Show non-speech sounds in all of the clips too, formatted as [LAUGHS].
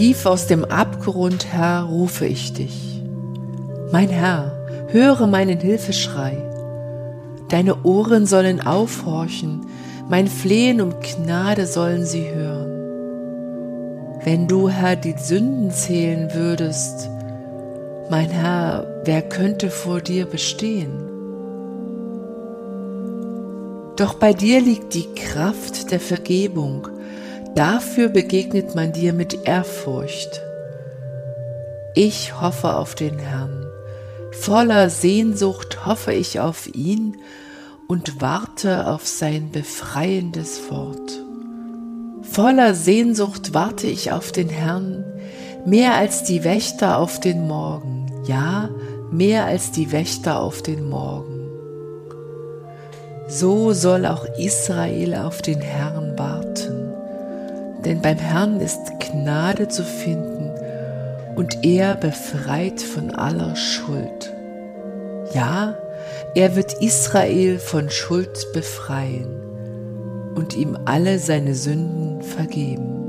Tief aus dem Abgrund, Herr, rufe ich dich. Mein Herr, höre meinen Hilfeschrei. Deine Ohren sollen aufhorchen, mein Flehen um Gnade sollen sie hören. Wenn du, Herr, die Sünden zählen würdest, mein Herr, wer könnte vor dir bestehen? Doch bei dir liegt die Kraft der Vergebung, Dafür begegnet man dir mit Ehrfurcht. Ich hoffe auf den Herrn. Voller Sehnsucht hoffe ich auf ihn und warte auf sein befreiendes Wort. Voller Sehnsucht warte ich auf den Herrn, mehr als die Wächter auf den Morgen, ja, mehr als die Wächter auf den Morgen. So soll auch Israel auf den Herrn warten denn beim Herrn ist Gnade zu finden und er befreit von aller Schuld. Ja, er wird Israel von Schuld befreien und ihm alle seine Sünden vergeben.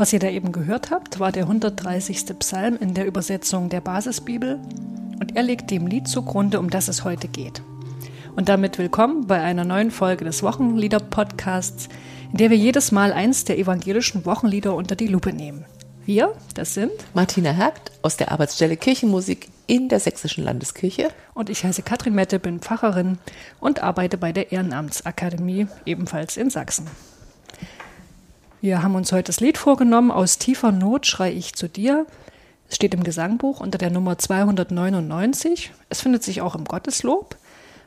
Was ihr da eben gehört habt, war der 130. Psalm in der Übersetzung der Basisbibel und er legt dem Lied zugrunde, um das es heute geht. Und damit willkommen bei einer neuen Folge des Wochenlieder-Podcasts, in der wir jedes Mal eins der evangelischen Wochenlieder unter die Lupe nehmen. Wir, das sind Martina Hergt aus der Arbeitsstelle Kirchenmusik in der Sächsischen Landeskirche. Und ich heiße Katrin Mette, bin Pfarrerin und arbeite bei der Ehrenamtsakademie, ebenfalls in Sachsen. Wir haben uns heute das Lied vorgenommen, Aus tiefer Not schrei ich zu dir. Es steht im Gesangbuch unter der Nummer 299. Es findet sich auch im Gotteslob,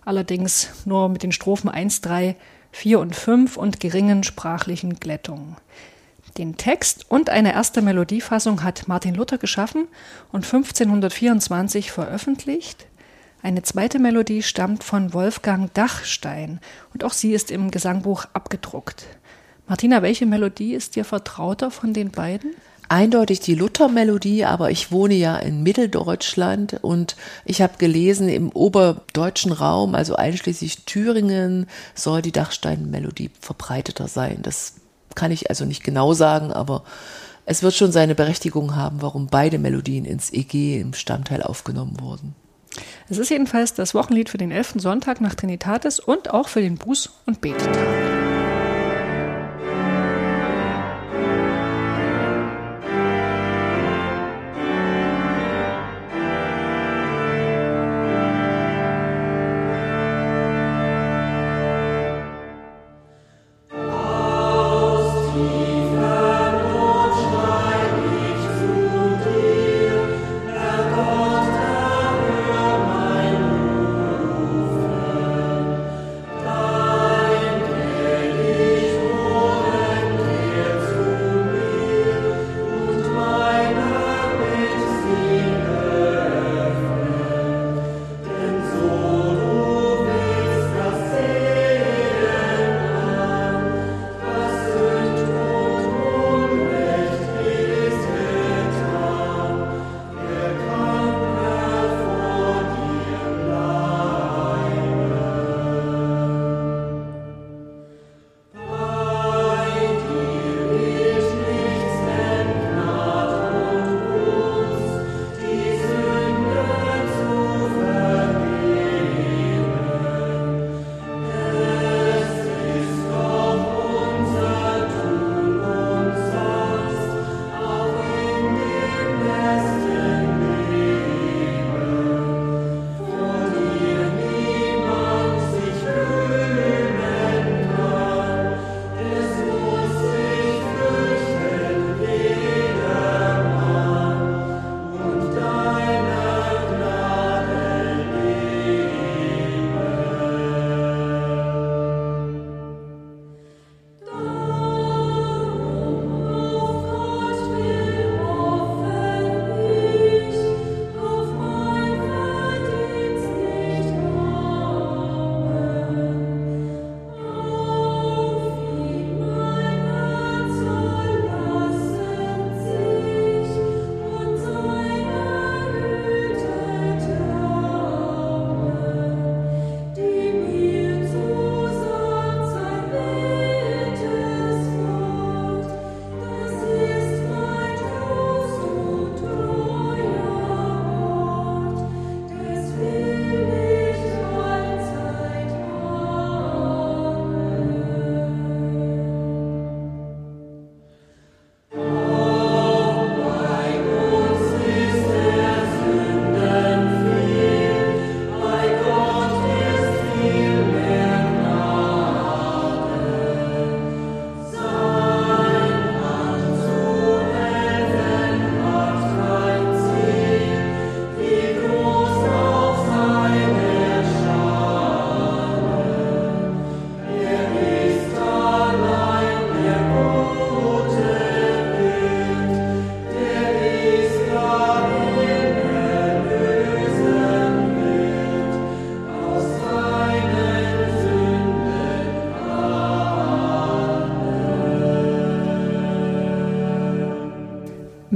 allerdings nur mit den Strophen 1, 3, 4 und 5 und geringen sprachlichen Glättungen. Den Text und eine erste Melodiefassung hat Martin Luther geschaffen und 1524 veröffentlicht. Eine zweite Melodie stammt von Wolfgang Dachstein und auch sie ist im Gesangbuch abgedruckt. Martina, welche Melodie ist dir vertrauter von den beiden? Eindeutig die Luther-Melodie, aber ich wohne ja in Mitteldeutschland und ich habe gelesen, im oberdeutschen Raum, also einschließlich Thüringen, soll die Dachstein-Melodie verbreiteter sein. Das kann ich also nicht genau sagen, aber es wird schon seine Berechtigung haben, warum beide Melodien ins EG im Stammteil aufgenommen wurden. Es ist jedenfalls das Wochenlied für den 11. Sonntag nach Trinitatis und auch für den Buß- und Betetag.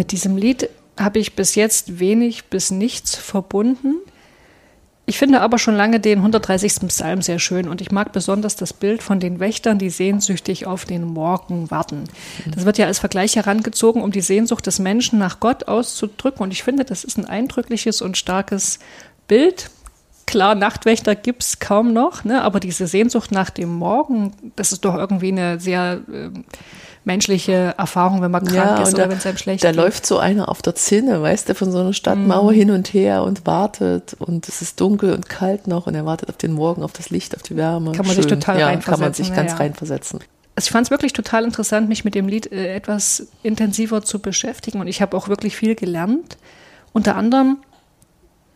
Mit diesem Lied habe ich bis jetzt wenig bis nichts verbunden. Ich finde aber schon lange den 130. Psalm sehr schön und ich mag besonders das Bild von den Wächtern, die sehnsüchtig auf den Morgen warten. Das wird ja als Vergleich herangezogen, um die Sehnsucht des Menschen nach Gott auszudrücken und ich finde, das ist ein eindrückliches und starkes Bild. Klar, Nachtwächter gibt es kaum noch, ne? aber diese Sehnsucht nach dem Morgen, das ist doch irgendwie eine sehr äh, menschliche Erfahrung, wenn man krank ja, ist oder wenn es einem schlecht da geht. Da läuft so einer auf der Zinne, weißt du, von so einer Stadtmauer mm. hin und her und wartet und es ist dunkel und kalt noch und er wartet auf den Morgen, auf das Licht, auf die Wärme. Kann man Schön. sich total ja, reinversetzen. Kann man sich ganz ja, reinversetzen. Also ich fand es wirklich total interessant, mich mit dem Lied äh, etwas intensiver zu beschäftigen und ich habe auch wirklich viel gelernt. Unter anderem,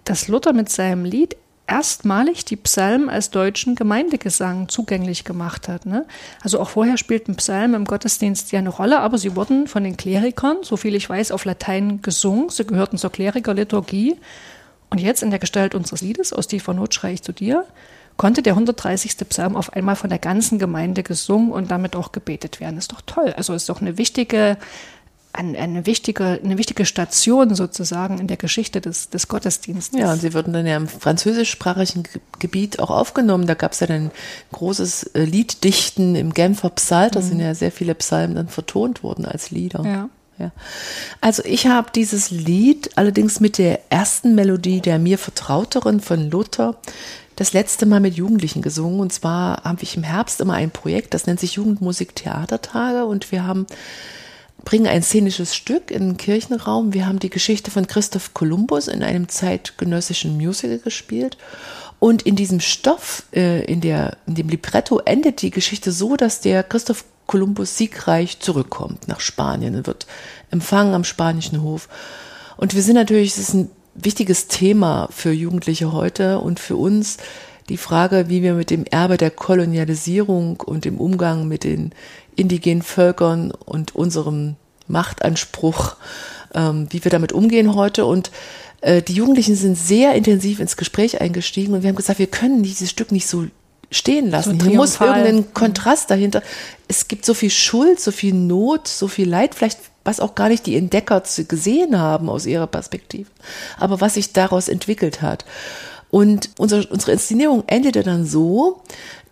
dass Luther mit seinem Lied erstmalig die Psalmen als deutschen Gemeindegesang zugänglich gemacht hat. Ne? Also auch vorher spielten Psalmen im Gottesdienst ja eine Rolle, aber sie wurden von den Klerikern, so viel ich weiß, auf Latein gesungen. Sie gehörten zur Klerikerliturgie. Und jetzt in der Gestalt unseres Liedes, aus tiefer Not schrei ich zu dir, konnte der 130. Psalm auf einmal von der ganzen Gemeinde gesungen und damit auch gebetet werden. Ist doch toll. Also ist doch eine wichtige eine, eine, wichtige, eine wichtige Station sozusagen in der Geschichte des, des Gottesdienstes. Ja, und sie wurden dann ja im französischsprachigen Gebiet auch aufgenommen. Da gab es ja dann großes äh, Lieddichten im Genfer Psalter, mhm. sind ja sehr viele Psalmen dann vertont worden als Lieder. Ja. Ja. Also ich habe dieses Lied allerdings mit der ersten Melodie der mir vertrauteren von Luther das letzte Mal mit Jugendlichen gesungen. Und zwar habe ich im Herbst immer ein Projekt, das nennt sich Jugendmusik Theatertage. Und wir haben bringen ein szenisches Stück in den Kirchenraum. Wir haben die Geschichte von Christoph Kolumbus in einem zeitgenössischen Musical gespielt. Und in diesem Stoff, äh, in, der, in dem Libretto, endet die Geschichte so, dass der Christoph Kolumbus siegreich zurückkommt nach Spanien und wird empfangen am spanischen Hof. Und wir sind natürlich, es ist ein wichtiges Thema für Jugendliche heute und für uns die Frage, wie wir mit dem Erbe der Kolonialisierung und dem Umgang mit den indigenen Völkern und unserem Machtanspruch, ähm, wie wir damit umgehen heute. Und äh, die Jugendlichen sind sehr intensiv ins Gespräch eingestiegen und wir haben gesagt, wir können dieses Stück nicht so stehen lassen. So Hier muss irgendein mhm. Kontrast dahinter. Es gibt so viel Schuld, so viel Not, so viel Leid, vielleicht was auch gar nicht die Entdecker gesehen haben aus ihrer Perspektive, aber was sich daraus entwickelt hat. Und unser, unsere Inszenierung endete dann so,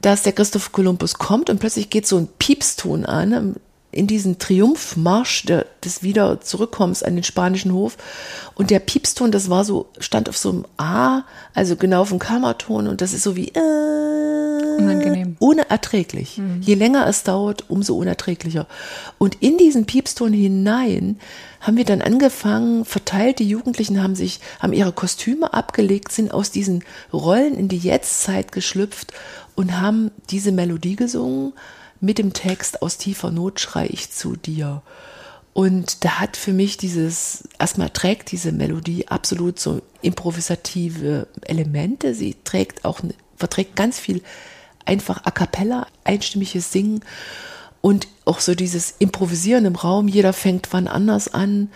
dass der Christoph Kolumbus kommt und plötzlich geht so ein Piepston an in diesen Triumphmarsch der, des Wieder Zurückkommens an den spanischen Hof. Und der Piepston, das war so, stand auf so einem A, also genau auf dem Kammerton und das ist so wie äh, unangenehm. Unerträglich. Mhm. Je länger es dauert, umso unerträglicher. Und in diesen Piepston hinein haben wir dann angefangen, verteilt, die Jugendlichen haben sich, haben ihre Kostüme abgelegt, sind aus diesen Rollen in die Jetztzeit geschlüpft und haben diese Melodie gesungen mit dem Text Aus tiefer Not schrei ich zu dir. Und da hat für mich dieses, erstmal trägt diese Melodie absolut so improvisative Elemente. Sie trägt auch, verträgt ganz viel einfach a cappella, einstimmiges Singen und auch so dieses Improvisieren im Raum. Jeder fängt wann anders an.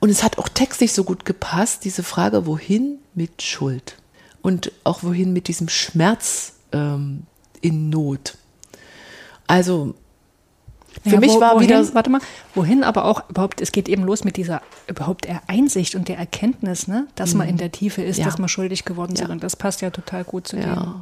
Und es hat auch textlich so gut gepasst, diese Frage, wohin mit Schuld? Und auch wohin mit diesem Schmerz ähm, in Not? Also für ja, mich wo, war wohin, wieder. Warte mal, wohin aber auch überhaupt, es geht eben los mit dieser überhaupt Einsicht und der Erkenntnis, ne, dass mhm. man in der Tiefe ist, ja. dass man schuldig geworden ist. Ja. Und das passt ja total gut zu ja. dem.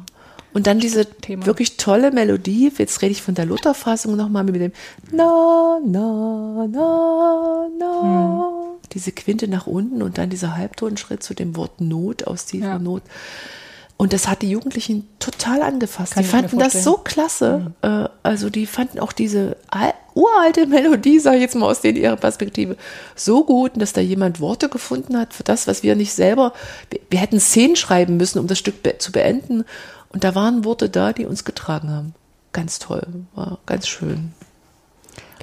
Und dann diese Thema. wirklich tolle Melodie, jetzt rede ich von der Luther-Fassung nochmal mit dem Na, na, na, na. Hm. Diese Quinte nach unten und dann dieser Halbtonschritt zu dem Wort Not aus tiefer Not. Und das hat die Jugendlichen total angefasst. Kann die fanden das so klasse. Mhm. Also die fanden auch diese uralte [LAUGHS] Melodie, sage ich jetzt mal aus denen ihrer Perspektive, so gut, dass da jemand Worte gefunden hat für das, was wir nicht selber. Wir, wir hätten Szenen schreiben müssen, um das Stück be zu beenden. Und da waren Worte da, die uns getragen haben. Ganz toll, war ganz schön.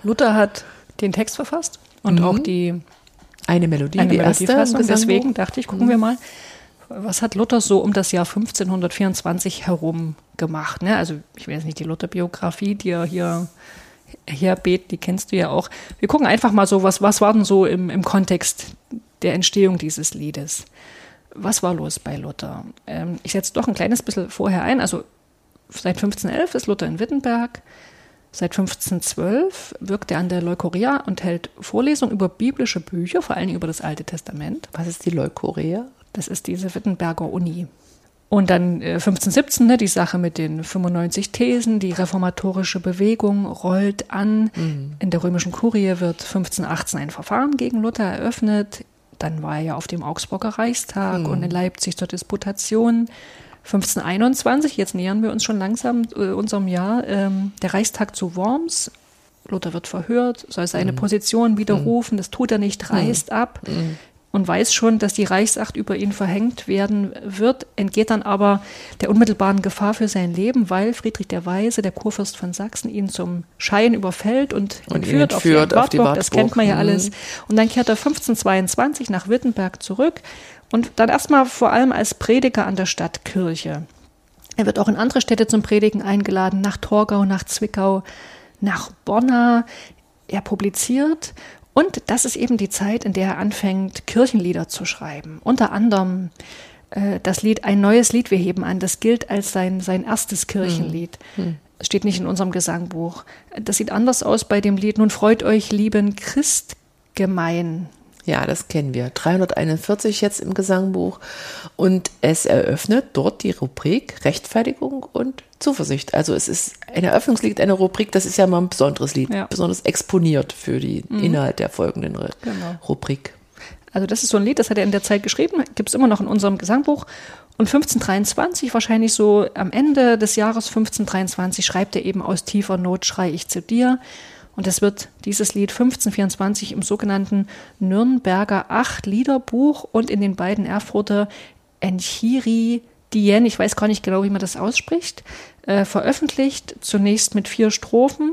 Luther hat den Text verfasst und mhm. auch die eine Melodie, eine die Melodiefassung. erste. Deswegen dachte ich, gucken mhm. wir mal was hat Luther so um das Jahr 1524 herum gemacht? Ne? Also ich weiß nicht, die Luther-Biografie, die er hier herbet, die kennst du ja auch. Wir gucken einfach mal so, was, was war denn so im, im Kontext der Entstehung dieses Liedes? Was war los bei Luther? Ähm, ich setze doch ein kleines bisschen vorher ein. Also seit 1511 ist Luther in Wittenberg. Seit 1512 wirkt er an der Leukorea und hält Vorlesungen über biblische Bücher, vor allen Dingen über das Alte Testament. Was ist die Leukorea? Das ist diese Wittenberger Uni. Und dann äh, 1517 ne, die Sache mit den 95 Thesen, die reformatorische Bewegung rollt an. Mhm. In der römischen Kurie wird 1518 ein Verfahren gegen Luther eröffnet. Dann war er ja auf dem Augsburger Reichstag mhm. und in Leipzig zur Disputation. 1521, jetzt nähern wir uns schon langsam äh, unserem Jahr, ähm, der Reichstag zu Worms. Luther wird verhört, soll seine mhm. Position widerrufen, das tut er nicht, reißt mhm. ab. Und weiß schon, dass die Reichsacht über ihn verhängt werden wird, entgeht dann aber der unmittelbaren Gefahr für sein Leben, weil Friedrich der Weise, der Kurfürst von Sachsen, ihn zum Schein überfällt und, und entführt, auf, die auf die Wartburg. Das kennt man ja alles. Mhm. Und dann kehrt er 1522 nach Wittenberg zurück und dann erstmal vor allem als Prediger an der Stadtkirche. Er wird auch in andere Städte zum Predigen eingeladen, nach Torgau, nach Zwickau, nach Bonna. Er publiziert und das ist eben die Zeit, in der er anfängt, Kirchenlieder zu schreiben. Unter anderem äh, das Lied Ein neues Lied wir heben an. Das gilt als sein, sein erstes Kirchenlied. Hm. Steht nicht in unserem Gesangbuch. Das sieht anders aus bei dem Lied Nun freut euch, lieben Christgemein. Ja, das kennen wir. 341 jetzt im Gesangbuch. Und es eröffnet dort die Rubrik Rechtfertigung und Zuversicht. Also es ist ein Eröffnungslied, eine Rubrik, das ist ja mal ein besonderes Lied, ja. besonders exponiert für den mhm. Inhalt der folgenden genau. Rubrik. Also das ist so ein Lied, das hat er in der Zeit geschrieben, gibt es immer noch in unserem Gesangbuch. Und 1523, wahrscheinlich so am Ende des Jahres 1523, schreibt er eben aus tiefer Not schrei ich zu dir. Und es wird dieses Lied 1524 im sogenannten Nürnberger Acht-Liederbuch und in den beiden Erfurter Enchiri Dien, ich weiß gar nicht genau, wie man das ausspricht, äh, veröffentlicht, zunächst mit vier Strophen.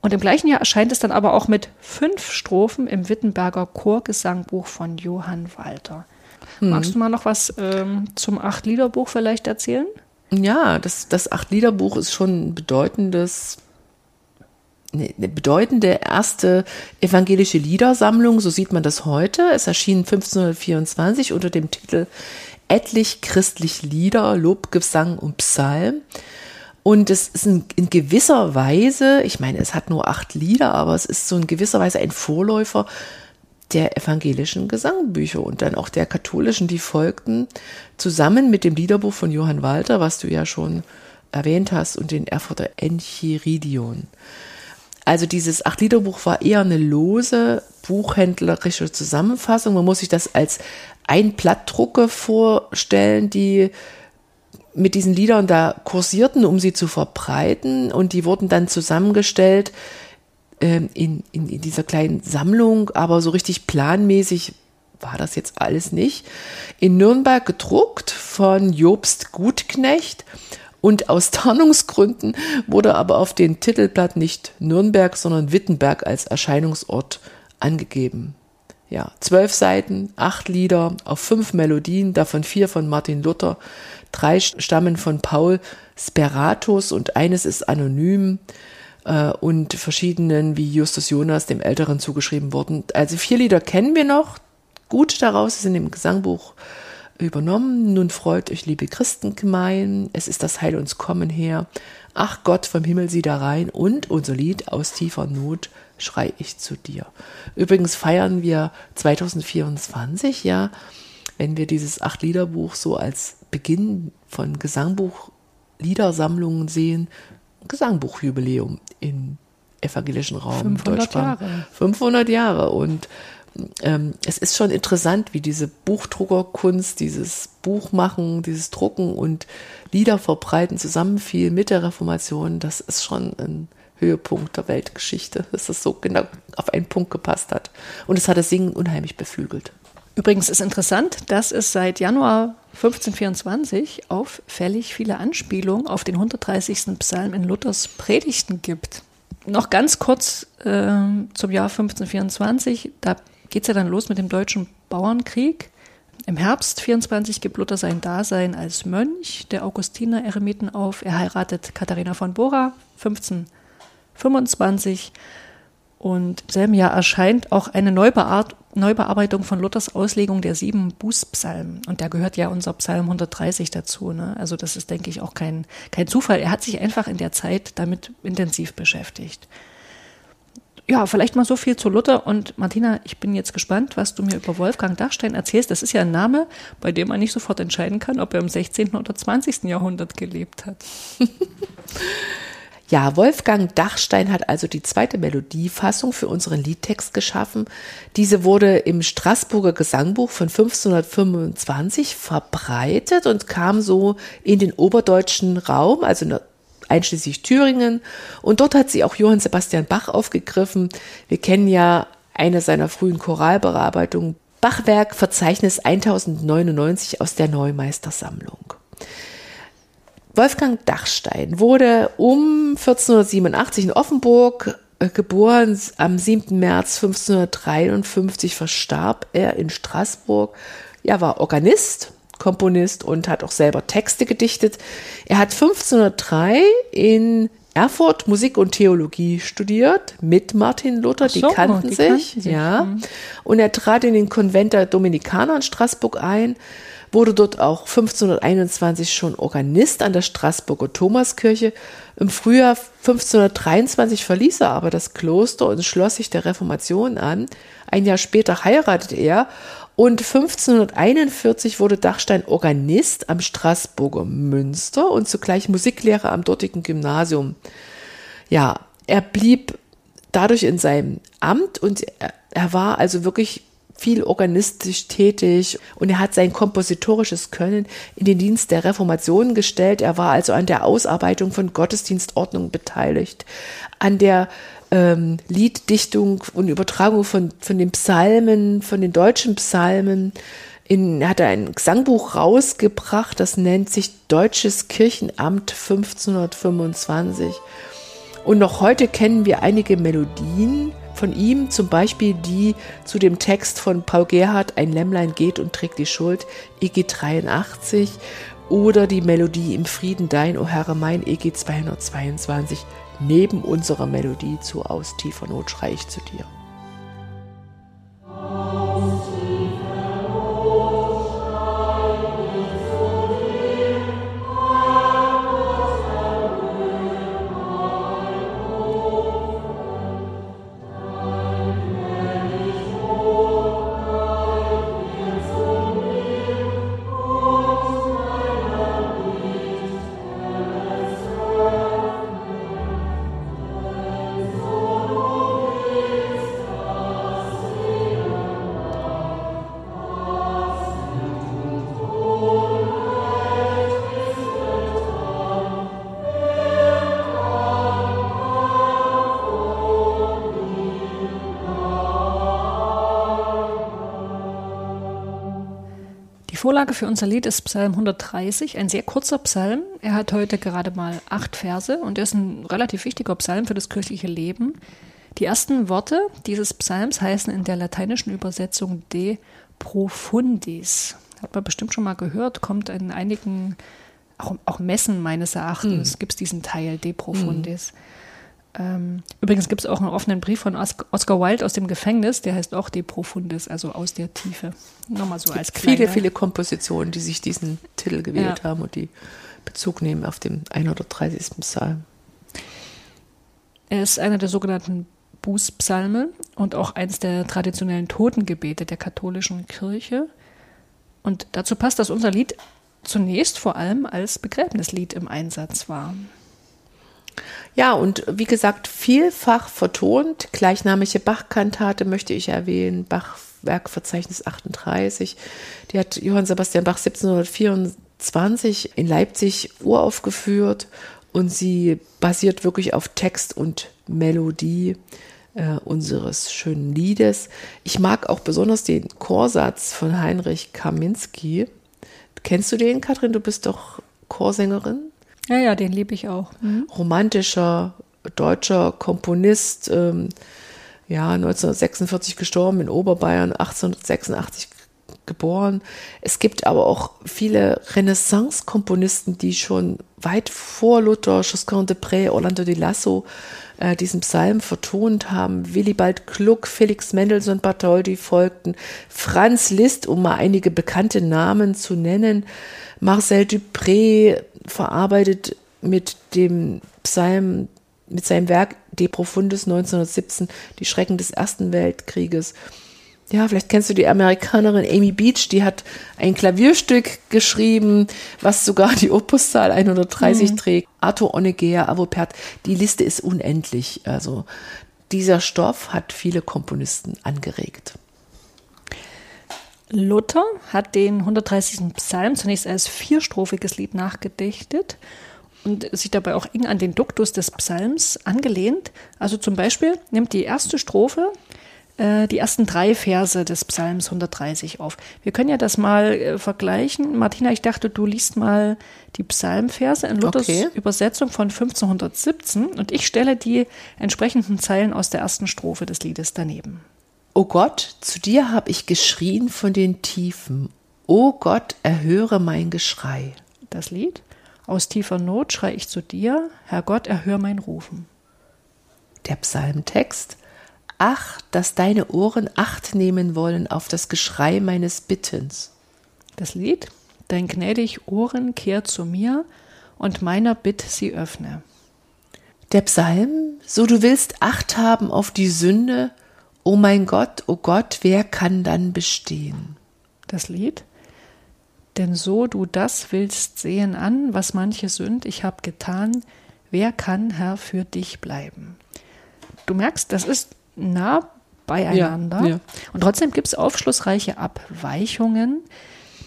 Und im gleichen Jahr erscheint es dann aber auch mit fünf Strophen im Wittenberger Chorgesangbuch von Johann Walter. Mhm. Magst du mal noch was ähm, zum Acht-Liederbuch vielleicht erzählen? Ja, das, das Acht-Liederbuch ist schon ein bedeutendes eine bedeutende erste evangelische Liedersammlung, so sieht man das heute. Es erschien 1524 unter dem Titel Etlich christlich Lieder, Lobgesang und Psalm. Und es ist in, gewisser Weise, ich meine, es hat nur acht Lieder, aber es ist so in gewisser Weise ein Vorläufer der evangelischen Gesangbücher und dann auch der katholischen, die folgten, zusammen mit dem Liederbuch von Johann Walter, was du ja schon erwähnt hast, und den Erfurter Enchiridion. Also dieses Acht-Liederbuch war eher eine lose buchhändlerische Zusammenfassung. Man muss sich das als ein Blattdrucke vorstellen, die mit diesen Liedern da kursierten, um sie zu verbreiten. Und die wurden dann zusammengestellt äh, in, in, in dieser kleinen Sammlung, aber so richtig planmäßig war das jetzt alles nicht. In Nürnberg gedruckt von Jobst Gutknecht und aus Tarnungsgründen wurde aber auf den Titelblatt nicht Nürnberg, sondern Wittenberg als Erscheinungsort angegeben. Ja, zwölf Seiten, acht Lieder auf fünf Melodien, davon vier von Martin Luther, drei stammen von Paul Speratus und eines ist anonym äh, und verschiedenen wie Justus Jonas, dem Älteren, zugeschrieben worden. Also vier Lieder kennen wir noch gut daraus, sind im Gesangbuch übernommen. Nun freut euch, liebe Christengemein, es ist das Heil uns kommen her. Ach Gott, vom Himmel sieh da rein und unser Lied aus tiefer Not schrei ich zu dir. Übrigens feiern wir 2024 ja, wenn wir dieses Acht-Liederbuch so als Beginn von Gesangbuch-Liedersammlungen sehen, Gesangbuchjubiläum im evangelischen Raum 500 Deutschland. Jahre. 500 Jahre und ähm, es ist schon interessant, wie diese Buchdruckerkunst, dieses Buchmachen, dieses Drucken und Lieder verbreiten zusammenfiel mit der Reformation. Das ist schon ein Höhepunkt der Weltgeschichte, [LAUGHS] dass das so genau auf einen Punkt gepasst hat. Und es hat das Singen unheimlich beflügelt. Übrigens ist interessant, dass es seit Januar 1524 auffällig viele Anspielungen auf den 130. Psalm in Luthers Predigten gibt. Noch ganz kurz äh, zum Jahr 1524. Da geht es ja dann los mit dem deutschen Bauernkrieg. Im Herbst 24 gibt Luther sein Dasein als Mönch der Augustiner-Eremiten auf. Er heiratet Katharina von Bora 1525 und im selben Jahr erscheint auch eine Neubearbeitung Neubearbeitung von Luthers Auslegung der sieben Bußpsalmen. Und da gehört ja unser Psalm 130 dazu. Ne? Also das ist, denke ich, auch kein, kein Zufall. Er hat sich einfach in der Zeit damit intensiv beschäftigt. Ja, vielleicht mal so viel zu Luther. Und Martina, ich bin jetzt gespannt, was du mir über Wolfgang Dachstein erzählst. Das ist ja ein Name, bei dem man nicht sofort entscheiden kann, ob er im 16. oder 20. Jahrhundert gelebt hat. [LAUGHS] Ja, Wolfgang Dachstein hat also die zweite Melodiefassung für unseren Liedtext geschaffen. Diese wurde im Straßburger Gesangbuch von 1525 verbreitet und kam so in den oberdeutschen Raum, also einschließlich Thüringen. Und dort hat sie auch Johann Sebastian Bach aufgegriffen. Wir kennen ja eine seiner frühen Choralbearbeitungen, Bachwerk Verzeichnis 1099 aus der Neumeistersammlung. Wolfgang Dachstein wurde um 1487 in Offenburg äh, geboren. Am 7. März 1553 verstarb er in Straßburg. Er war Organist, Komponist und hat auch selber Texte gedichtet. Er hat 1503 in Erfurt Musik und Theologie studiert mit Martin Luther, so, die kannten die sich, kannten sich. ja. Mhm. Und er trat in den Konvent der Dominikaner in Straßburg ein wurde dort auch 1521 schon Organist an der Straßburger Thomaskirche. Im Frühjahr 1523 verließ er aber das Kloster und schloss sich der Reformation an. Ein Jahr später heiratete er und 1541 wurde Dachstein Organist am Straßburger Münster und zugleich Musiklehrer am dortigen Gymnasium. Ja, er blieb dadurch in seinem Amt und er war also wirklich viel organistisch tätig und er hat sein kompositorisches Können in den Dienst der Reformation gestellt. Er war also an der Ausarbeitung von Gottesdienstordnungen beteiligt, an der ähm, Lieddichtung und Übertragung von, von den Psalmen, von den deutschen Psalmen. In, er hat ein Gesangbuch rausgebracht, das nennt sich Deutsches Kirchenamt 1525. Und noch heute kennen wir einige Melodien, von ihm, zum Beispiel die zu dem Text von Paul Gerhardt, Ein Lämmlein geht und trägt die Schuld, EG 83, oder die Melodie Im Frieden dein, o Herr mein, EG 222, neben unserer Melodie zu Aus tiefer Not schrei ich zu dir. Vorlage für unser Lied ist Psalm 130, ein sehr kurzer Psalm. Er hat heute gerade mal acht Verse und er ist ein relativ wichtiger Psalm für das kirchliche Leben. Die ersten Worte dieses Psalms heißen in der lateinischen Übersetzung De Profundis. Hat man bestimmt schon mal gehört, kommt in einigen, auch, auch Messen meines Erachtens, mhm. gibt es diesen Teil De Profundis. Mhm. Ähm, übrigens gibt es auch einen offenen Brief von Oscar Wilde aus dem Gefängnis, der heißt auch De Profundis, also aus der Tiefe. Nochmal so als kleine. Viele, viele Kompositionen, die sich diesen Titel gewählt ja. haben und die Bezug nehmen auf den 130. Psalm. Er ist einer der sogenannten Bußpsalme und auch eins der traditionellen Totengebete der katholischen Kirche. Und dazu passt, dass unser Lied zunächst vor allem als Begräbnislied im Einsatz war. Ja, und wie gesagt, vielfach vertont. Gleichnamige Bach-Kantate möchte ich erwähnen, Bach-Werkverzeichnis 38. Die hat Johann Sebastian Bach 1724 in Leipzig uraufgeführt und sie basiert wirklich auf Text und Melodie äh, unseres schönen Liedes. Ich mag auch besonders den Chorsatz von Heinrich Kaminski. Kennst du den, Katrin? Du bist doch Chorsängerin. Ja, ja, den liebe ich auch. Mhm. Romantischer deutscher Komponist, ähm, ja, 1946 gestorben in Oberbayern, 1886 geboren. Es gibt aber auch viele Renaissance-Komponisten, die schon weit vor Luther, Josquin de Pré, Orlando di Lasso äh, diesen Psalm vertont haben. Willibald Gluck, Felix Mendelssohn Bartholdy folgten, Franz Liszt, um mal einige bekannte Namen zu nennen. Marcel Dupré verarbeitet mit dem Psalm, mit seinem Werk De Profundis 1917 die Schrecken des Ersten Weltkrieges ja, vielleicht kennst du die Amerikanerin Amy Beach, die hat ein Klavierstück geschrieben, was sogar die Opuszahl 130 mhm. trägt. Arthur Honegger, Avopert, die Liste ist unendlich. Also dieser Stoff hat viele Komponisten angeregt. Luther hat den 130. Psalm zunächst als vierstrophiges Lied nachgedichtet und sich dabei auch eng an den Duktus des Psalms angelehnt. Also zum Beispiel nimmt die erste Strophe äh, die ersten drei Verse des Psalms 130 auf. Wir können ja das mal äh, vergleichen. Martina, ich dachte, du liest mal die Psalmverse in Luthers okay. Übersetzung von 1517 und ich stelle die entsprechenden Zeilen aus der ersten Strophe des Liedes daneben. O Gott, zu dir habe ich geschrien von den Tiefen. O Gott, erhöre mein Geschrei. Das Lied. Aus tiefer Not schrei ich zu dir, Herr Gott, erhöre mein Rufen. Der Psalmtext. Ach, dass deine Ohren Acht nehmen wollen auf das Geschrei meines Bittens. Das Lied, dein gnädig Ohren kehrt zu mir und meiner Bitt sie öffne. Der Psalm, so du willst Acht haben auf die Sünde, o mein Gott, o Gott, wer kann dann bestehen? Das Lied, denn so du das willst sehen an, was manche Sünd ich hab getan, wer kann Herr für dich bleiben? Du merkst, das ist nah beieinander. Ja, ja. Und trotzdem gibt es aufschlussreiche Abweichungen.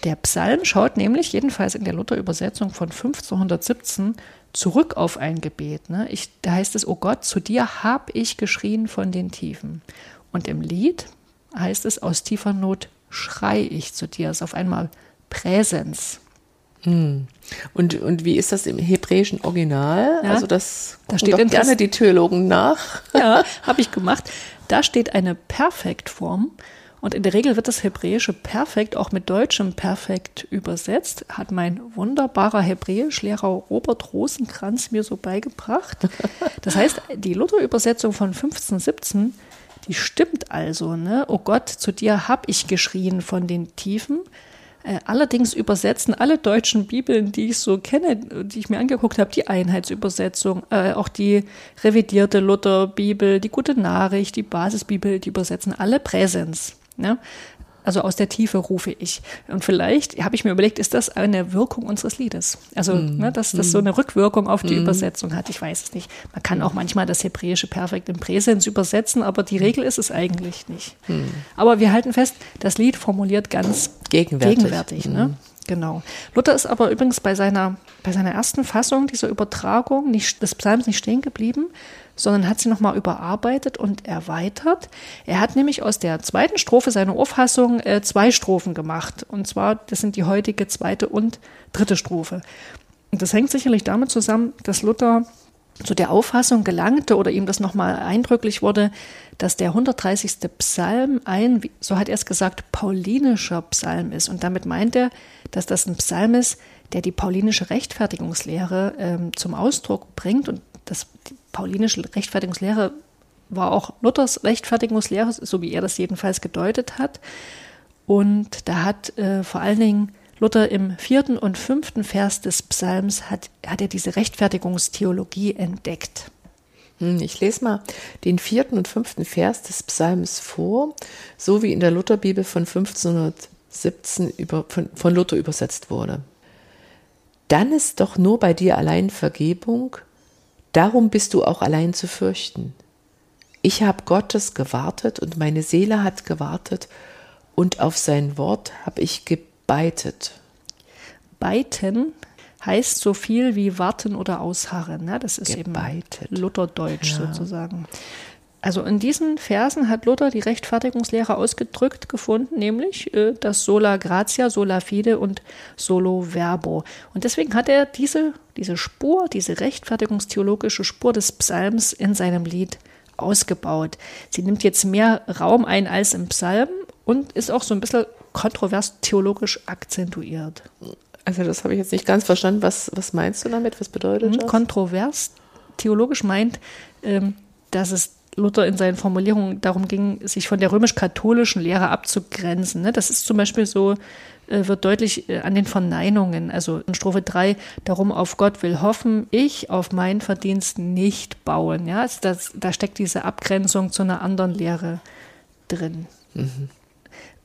Der Psalm schaut nämlich, jedenfalls in der Luther-Übersetzung von 1517, zurück auf ein Gebet. Ne? Ich, da heißt es, O Gott, zu dir hab ich geschrien von den Tiefen. Und im Lied heißt es, aus tiefer Not schrei ich zu dir. Das ist auf einmal Präsens. Hm. Und, und wie ist das im hebräischen Original? Ja, also das da steht doch gerne die Theologen nach. Ja, [LAUGHS] habe ich gemacht. Da steht eine Perfektform und in der Regel wird das hebräische Perfekt auch mit deutschem Perfekt übersetzt. Hat mein wunderbarer Hebräischlehrer Robert Rosenkranz mir so beigebracht. [LAUGHS] Das heißt, die Luther-Übersetzung von 1517, die stimmt also. Ne? Oh Gott, zu dir hab ich geschrien von den Tiefen. Äh, allerdings übersetzen alle deutschen Bibeln, die ich so kenne, die ich mir angeguckt habe, die Einheitsübersetzung, äh, auch die revidierte Lutherbibel, die Gute Nachricht, die Basisbibel, die übersetzen alle Präsens. Ne? Also aus der Tiefe rufe ich. Und vielleicht habe ich mir überlegt, ist das eine Wirkung unseres Liedes? Also, mm. ne, dass das so eine Rückwirkung auf die mm. Übersetzung hat. Ich weiß es nicht. Man kann auch manchmal das hebräische Perfekt im Präsens übersetzen, aber die Regel ist es eigentlich nicht. Mm. Aber wir halten fest, das Lied formuliert ganz gegenwärtig. gegenwärtig ne? Genau. Luther ist aber übrigens bei seiner, bei seiner ersten Fassung dieser Übertragung nicht, des Psalms nicht stehen geblieben, sondern hat sie nochmal überarbeitet und erweitert. Er hat nämlich aus der zweiten Strophe seiner Urfassung äh, zwei Strophen gemacht. Und zwar, das sind die heutige zweite und dritte Strophe. Und das hängt sicherlich damit zusammen, dass Luther zu der Auffassung gelangte oder ihm das nochmal eindrücklich wurde, dass der 130. Psalm ein, so hat er es gesagt, paulinischer Psalm ist. Und damit meint er, dass das ein Psalm ist, der die paulinische Rechtfertigungslehre ähm, zum Ausdruck bringt. Und das, die paulinische Rechtfertigungslehre war auch Luthers Rechtfertigungslehre, so wie er das jedenfalls gedeutet hat. Und da hat äh, vor allen Dingen Luther im vierten und fünften Vers des Psalms hat, hat er diese Rechtfertigungstheologie entdeckt. Hm, ich lese mal den vierten und fünften Vers des Psalms vor, so wie in der Lutherbibel von 1517 über, von, von Luther übersetzt wurde. Dann ist doch nur bei dir allein Vergebung, darum bist du auch allein zu fürchten. Ich habe Gottes gewartet und meine Seele hat gewartet und auf sein Wort habe ich gebeitet. Beiten heißt so viel wie warten oder ausharren. Ne? Das ist Gebeitet. eben Lutherdeutsch ja. sozusagen. Also in diesen Versen hat Luther die Rechtfertigungslehre ausgedrückt gefunden, nämlich äh, das sola gratia, sola fide und solo verbo. Und deswegen hat er diese, diese Spur, diese rechtfertigungstheologische Spur des Psalms in seinem Lied ausgebaut. Sie nimmt jetzt mehr Raum ein als im Psalm und ist auch so ein bisschen kontrovers theologisch akzentuiert. Also das habe ich jetzt nicht ganz verstanden. Was, was meinst du damit? Was bedeutet Mhm, das? Kontrovers theologisch meint, ähm, dass es Luther in seinen Formulierungen darum ging, sich von der römisch-katholischen Lehre abzugrenzen. ne? Das ist zum Beispiel so, äh, wird deutlich äh, an den Verneinungen. Also in Strophe 3, darum auf Gott will hoffen, ich auf meinen Verdienst nicht bauen. Ja, also das, da steckt diese Abgrenzung zu einer anderen Lehre drin.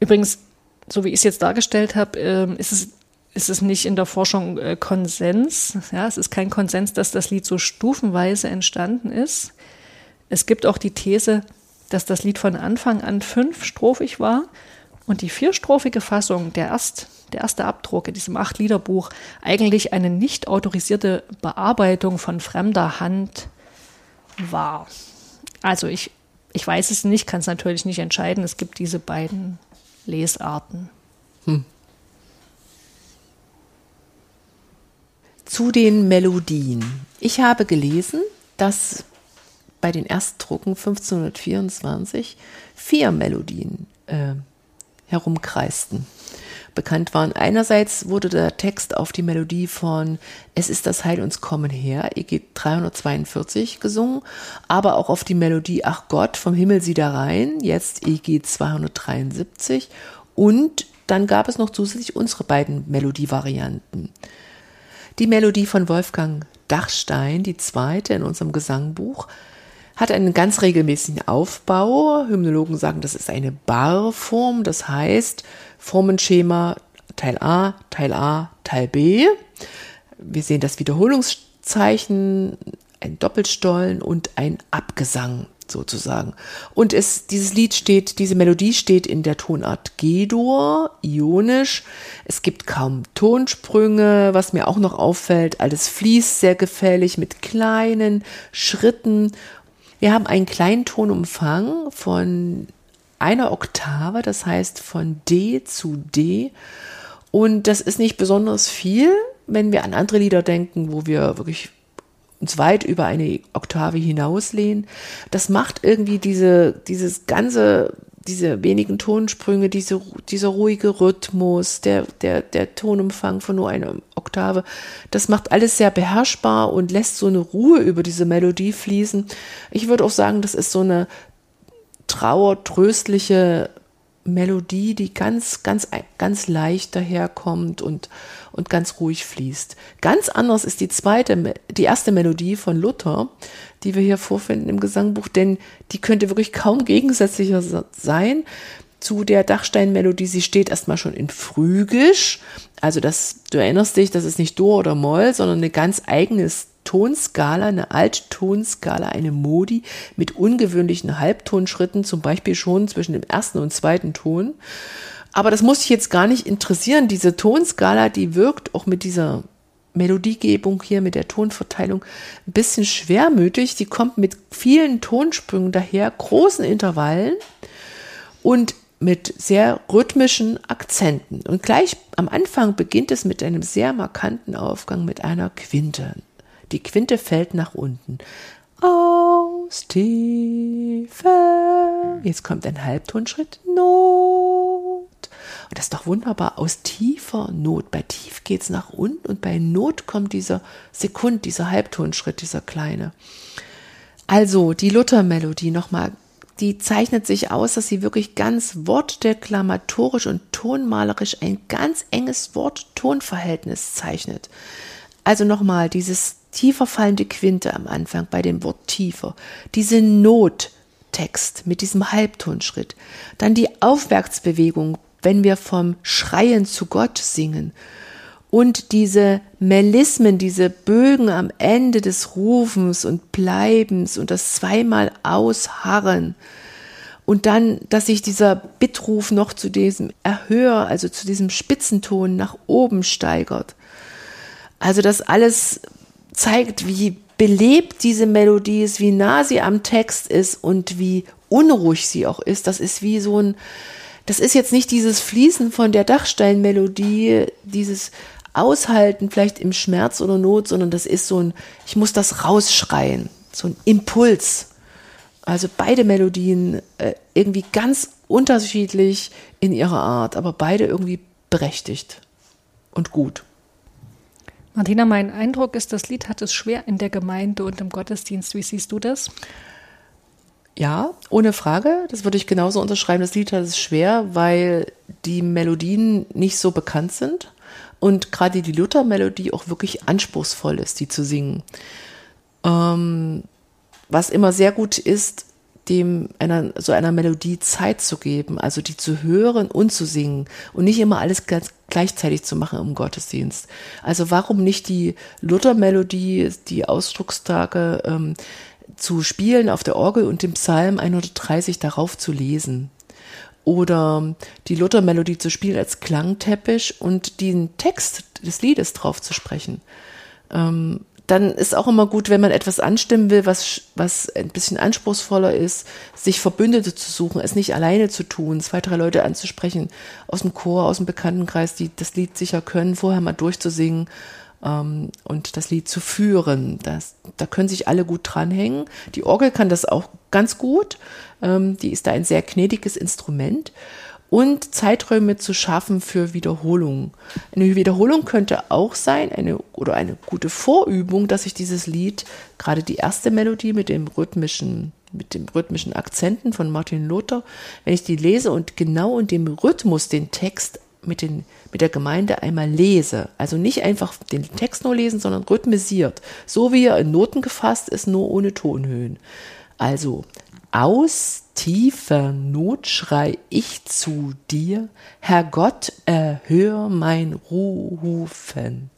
Übrigens, so wie ich es jetzt dargestellt habe, ähm, ist es ist es nicht in der Forschung äh, Konsens. Ja, es ist kein Konsens, dass das Lied so stufenweise entstanden ist. Es gibt auch die These, dass das Lied von Anfang an fünfstrophig war und die vierstrophige Fassung, der, erst, der erste Abdruck in diesem Acht-Lieder-Buch, eigentlich eine nicht autorisierte Bearbeitung von fremder Hand war. Also ich, ich weiß es nicht, kann es natürlich nicht entscheiden. Es gibt diese beiden Lesarten. Zu den Melodien. Ich habe gelesen, dass bei den Erstdrucken 1524 vier Melodien äh, herumkreisten. Bekannt waren einerseits wurde der Text auf die Melodie von Es ist das Heil uns kommen her, EG 342 gesungen, aber auch auf die Melodie Ach Gott vom Himmel sieh da rein, jetzt EG 273 und dann gab es noch zusätzlich unsere beiden Melodievarianten. Die Melodie von Wolfgang Dachstein, die zweite in unserem Gesangbuch, hat einen ganz regelmäßigen Aufbau. Hymnologen sagen, das ist eine Barform, das heißt Formenschema Teil A, Teil A, Teil B. Wir sehen das Wiederholungszeichen, ein Doppelstollen und ein Abgesang sozusagen. Und es, dieses Lied steht, diese Melodie steht in der Tonart G-Dur, ionisch. Es gibt kaum Tonsprünge, was mir auch noch auffällt. Alles fließt sehr gefällig mit kleinen Schritten. Wir haben einen kleinen Tonumfang von einer Oktave, das heißt von D zu D. Und das ist nicht besonders viel, wenn wir an andere Lieder denken, wo wir wirklich uns weit über eine Oktave hinauslehnen. Das macht irgendwie diese, dieses ganze, diese wenigen Tonsprünge, diese, dieser ruhige Rhythmus, der, der, der Tonumfang von nur einer Oktave, das macht alles sehr beherrschbar und lässt so eine Ruhe über diese Melodie fließen. Ich würde auch sagen, das ist so eine trauertröstliche Melodie, die ganz, ganz, ganz leicht daherkommt und, und ganz ruhig fließt. Ganz anders ist die zweite, die erste Melodie von Luther, die wir hier vorfinden im Gesangbuch, denn die könnte wirklich kaum gegensätzlicher sein zu der Dachstein-Melodie. Sie steht erstmal schon in Phrygisch. Also das, du erinnerst dich, das ist nicht Dur oder Moll, sondern eine ganz eigene Tonskala, eine Alttonsskala, eine Modi mit ungewöhnlichen Halbtonschritten, zum Beispiel schon zwischen dem ersten und zweiten Ton. Aber das muss dich jetzt gar nicht interessieren. Diese Tonskala, die wirkt auch mit dieser Melodiegebung hier, mit der Tonverteilung ein bisschen schwermütig. Die kommt mit vielen Tonsprüngen daher, großen Intervallen und mit sehr rhythmischen Akzenten. Und gleich am Anfang beginnt es mit einem sehr markanten Aufgang mit einer Quinte. Die Quinte fällt nach unten. Aus Tiefe. Jetzt kommt ein Halbtonschritt. Not. Und das ist doch wunderbar. Aus tiefer Not. Bei tief geht's nach unten und bei Not kommt dieser Sekund, dieser Halbtonschritt, dieser kleine. Also die Luther-Melodie nochmal die zeichnet sich aus, dass sie wirklich ganz wortdeklamatorisch und tonmalerisch ein ganz enges Wort-Ton-Verhältnis zeichnet. Also nochmal dieses tiefer fallende Quinte am Anfang bei dem Wort tiefer, diese Nottext mit diesem Halbtonschritt, dann die Aufwärtsbewegung, wenn wir vom Schreien zu Gott singen und diese Melismen, diese Bögen am Ende des Rufens und Bleibens und das zweimal Ausharren und dann, dass sich dieser Bittruf noch zu diesem Erhör, also zu diesem Spitzenton nach oben steigert. Also das alles zeigt, wie belebt diese Melodie ist, wie nah sie am Text ist und wie unruhig sie auch ist. Das ist wie so ein, das ist jetzt nicht dieses Fließen von der Dachsteinmelodie, dieses Aushalten vielleicht im Schmerz oder Not, sondern das ist so ein, ich muss das rausschreien, so ein Impuls. Also beide Melodien äh, irgendwie ganz unterschiedlich in ihrer Art, aber beide irgendwie berechtigt und gut. Martina, mein Eindruck ist, das Lied hat es schwer in der Gemeinde und im Gottesdienst. Wie siehst du das? Ja, ohne Frage. Das würde ich genauso unterschreiben. Das Lied hat es schwer, weil die Melodien nicht so bekannt sind und gerade die Luther-Melodie auch wirklich anspruchsvoll ist, die zu singen. Ähm, was immer sehr gut ist, dem einer, so einer Melodie Zeit zu geben, also die zu hören und zu singen und nicht immer alles ganz gleichzeitig zu machen im Gottesdienst. Also warum nicht die Luther-Melodie, die Ausdruckstage ähm, zu spielen auf der Orgel und dem Psalm 130 darauf zu lesen? Oder die Luther-Melodie zu spielen als Klangteppich und den Text des Liedes drauf zu sprechen. Ähm, dann ist auch immer gut, wenn man etwas anstimmen will, was, was ein bisschen anspruchsvoller ist, sich Verbündete zu suchen, es nicht alleine zu tun, zwei, drei Leute anzusprechen, aus dem Chor, aus dem Bekanntenkreis, die das Lied sicher können, vorher mal durchzusingen ähm, und das Lied zu führen. Das, da können sich alle gut dranhängen. Die Orgel kann das auch ganz gut. Ähm, die ist da ein sehr gnädiges Instrument und Zeiträume zu schaffen für Wiederholungen. Eine Wiederholung könnte auch sein, eine oder eine gute Vorübung, dass ich dieses Lied, gerade die erste Melodie mit dem rhythmischen mit dem rhythmischen Akzenten von Martin Luther, wenn ich die lese und genau in dem Rhythmus den Text mit, den, mit der Gemeinde einmal lese. Also nicht einfach den Text nur lesen, sondern rhythmisiert. So wie er in Noten gefasst ist, nur ohne Tonhöhen. Also aus tiefer Not schrei ich zu dir, Herr Gott, erhör mein Rufen.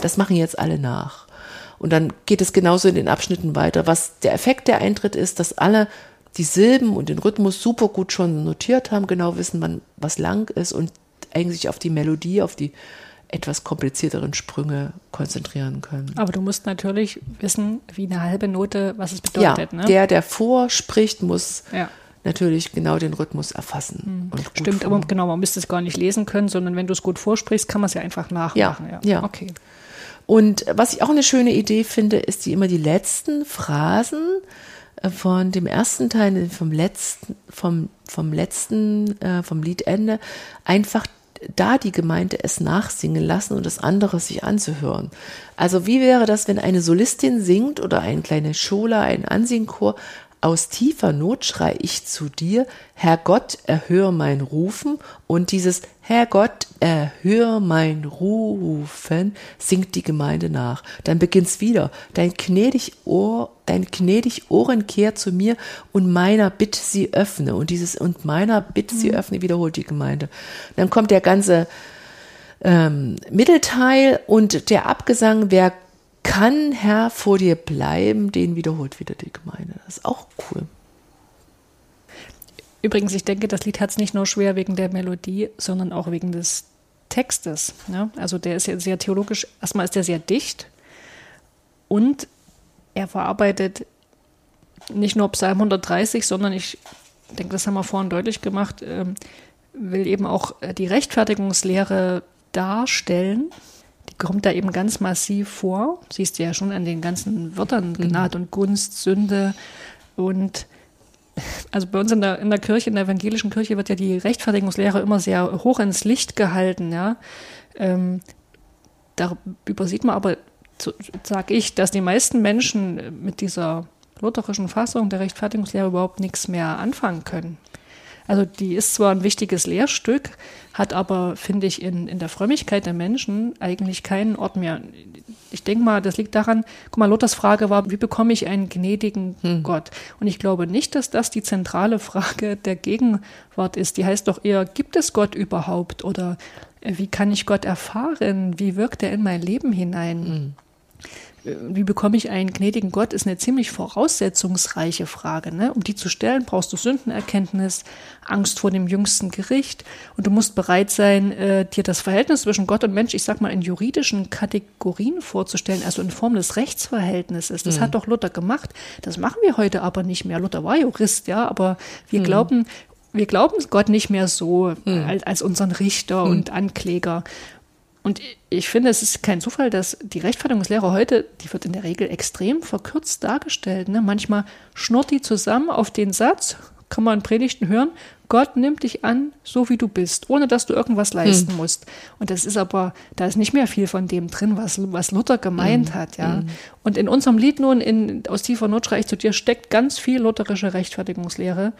Das machen jetzt alle nach. Und dann geht es genauso in den Abschnitten weiter. Was der Effekt der Eintritt ist, dass alle die Silben und den Rhythmus super gut schon notiert haben, genau wissen, wann was lang ist und eigentlich auf die Melodie, auf die etwas komplizierteren Sprünge konzentrieren können. Aber du musst natürlich wissen, wie eine halbe Note, was es bedeutet. Ja, ne? der, der vorspricht, muss ja. natürlich genau den Rhythmus erfassen. Mhm. Stimmt, aber genau, man müsste es gar nicht lesen können, sondern wenn du es gut vorsprichst, kann man es ja einfach nachmachen. Ja, ja. ja. Okay. Und was ich auch eine schöne Idee finde, ist die immer die letzten Phrasen äh, von dem ersten Teil, vom letzten, vom, vom letzten, äh, vom Liedende, einfach da die Gemeinde es nachsingen lassen und das andere sich anzuhören. Also wie wäre das, wenn eine Solistin singt oder ein kleiner Schola, ein Ansingchor, aus tiefer Not schrei ich zu dir, Herr Gott, erhör mein Rufen. Und dieses Herr Gott, erhör mein Rufen singt die Gemeinde nach. Dann beginnt's wieder. Dein gnädig Ohr, dein gnädig Ohren kehrt zu mir und meiner Bitte sie öffne. Und dieses und meiner Bitte sie mhm. öffne wiederholt die Gemeinde. Dann kommt der ganze ähm, Mittelteil und der Abgesang, wer kann Herr vor dir bleiben, den wiederholt wieder die Gemeinde. Das ist auch cool. Übrigens, ich denke, das Lied hat es nicht nur schwer wegen der Melodie, sondern auch wegen des Textes. Ne? Also der ist ja sehr theologisch, erstmal ist der sehr dicht und er verarbeitet nicht nur Psalm 130, sondern ich denke, das haben wir vorhin deutlich gemacht, ähm, will eben auch die Rechtfertigungslehre darstellen kommt da eben ganz massiv vor. Siehst du ja schon an den ganzen Wörtern, mhm. Gnade mhm. und Gunst, Sünde. Und also bei uns in der, in der Kirche, in der evangelischen Kirche wird ja die Rechtfertigungslehre immer sehr hoch ins Licht gehalten, ja. Ähm, da übersieht man aber, so, sag ich, dass die meisten Menschen mit dieser lutherischen Fassung der Rechtfertigungslehre überhaupt nichts mehr anfangen können. Also die ist zwar ein wichtiges Lehrstück, hat aber, finde ich, in, in der Frömmigkeit der Menschen eigentlich keinen Ort mehr. Ich denke mal, das liegt daran, guck mal, Luthers Frage war, wie bekomme ich einen gnädigen hm. Gott? Und ich glaube nicht, dass das die zentrale Frage der Gegenwart ist. Die heißt doch eher, gibt es Gott überhaupt? Oder äh, wie kann ich Gott erfahren? Wie wirkt er in mein Leben hinein? Hm wie bekomme ich einen gnädigen Gott, ist eine ziemlich voraussetzungsreiche Frage. Ne? Um die zu stellen, brauchst du Sündenerkenntnis, Angst vor dem jüngsten Gericht und du musst bereit sein, äh, dir das Verhältnis zwischen Gott und Mensch, ich sag mal, in juridischen Kategorien vorzustellen, also in Form des Rechtsverhältnisses. Das mhm. hat doch Luther gemacht. Das machen wir heute aber nicht mehr. Luther war Jurist, ja, aber wir mhm. glauben, wir glauben Gott nicht mehr so mhm. als, als unseren Richter und Ankläger. Und ich finde, es ist kein Zufall, dass die Rechtfertigungslehre heute, die wird in der Regel extrem verkürzt dargestellt. Ne? Manchmal schnurrt die zusammen auf den Satz, kann man in Predigten hören, Gott nimmt dich an, so wie du bist, ohne dass du irgendwas leisten hm. musst. Und das ist aber, da ist nicht mehr viel von dem drin, was, was Luther gemeint hm. hat, ja. Hm. Und in unserem Lied nun, in, aus tiefer Not zu dir, steckt ganz viel lutherische Rechtfertigungslehre.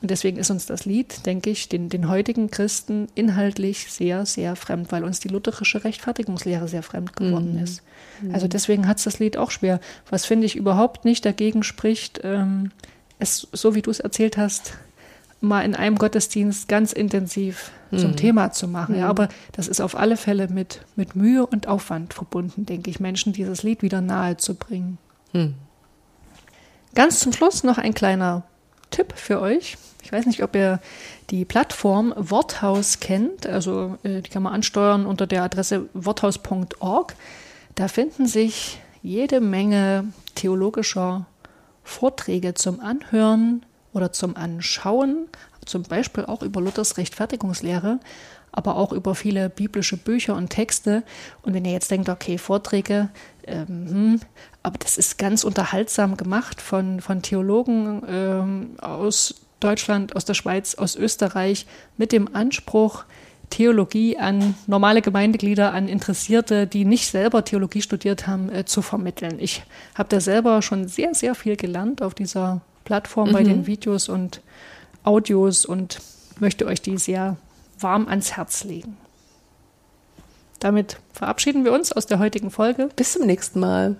Und deswegen ist uns das Lied, denke ich, den, den heutigen Christen inhaltlich sehr, sehr fremd, weil uns die lutherische Rechtfertigungslehre sehr fremd geworden mhm. ist. Also deswegen hat es das Lied auch schwer. Was finde ich überhaupt nicht dagegen spricht, ähm, es, so wie du es erzählt hast, mal in einem Gottesdienst ganz intensiv mhm. zum Thema zu machen. Mhm. Ja, aber das ist auf alle Fälle mit, mit Mühe und Aufwand verbunden, denke ich, Menschen dieses Lied wieder nahe zu bringen. Mhm. Ganz zum Schluss noch ein kleiner Tipp für euch. Ich weiß nicht, ob ihr die Plattform Worthaus kennt. Also äh, die kann man ansteuern unter der Adresse worthaus.org. Da finden sich jede Menge theologischer Vorträge zum Anhören oder zum Anschauen, zum Beispiel auch über Luthers Rechtfertigungslehre, aber auch über viele biblische Bücher und Texte. Und wenn ihr jetzt denkt, okay, Vorträge, ähm, hm, aber das ist ganz unterhaltsam gemacht von, von Theologen ähm, aus Deutschland, aus der Schweiz, aus Österreich, mit dem Anspruch, Theologie an normale Gemeindeglieder, an Interessierte, die nicht selber Theologie studiert haben, äh, zu vermitteln. Ich habe da selber schon sehr, sehr viel gelernt auf dieser Plattform mhm. bei den Videos und Audios und möchte euch die sehr warm ans Herz legen. Damit verabschieden wir uns aus der heutigen Folge. Bis zum nächsten Mal.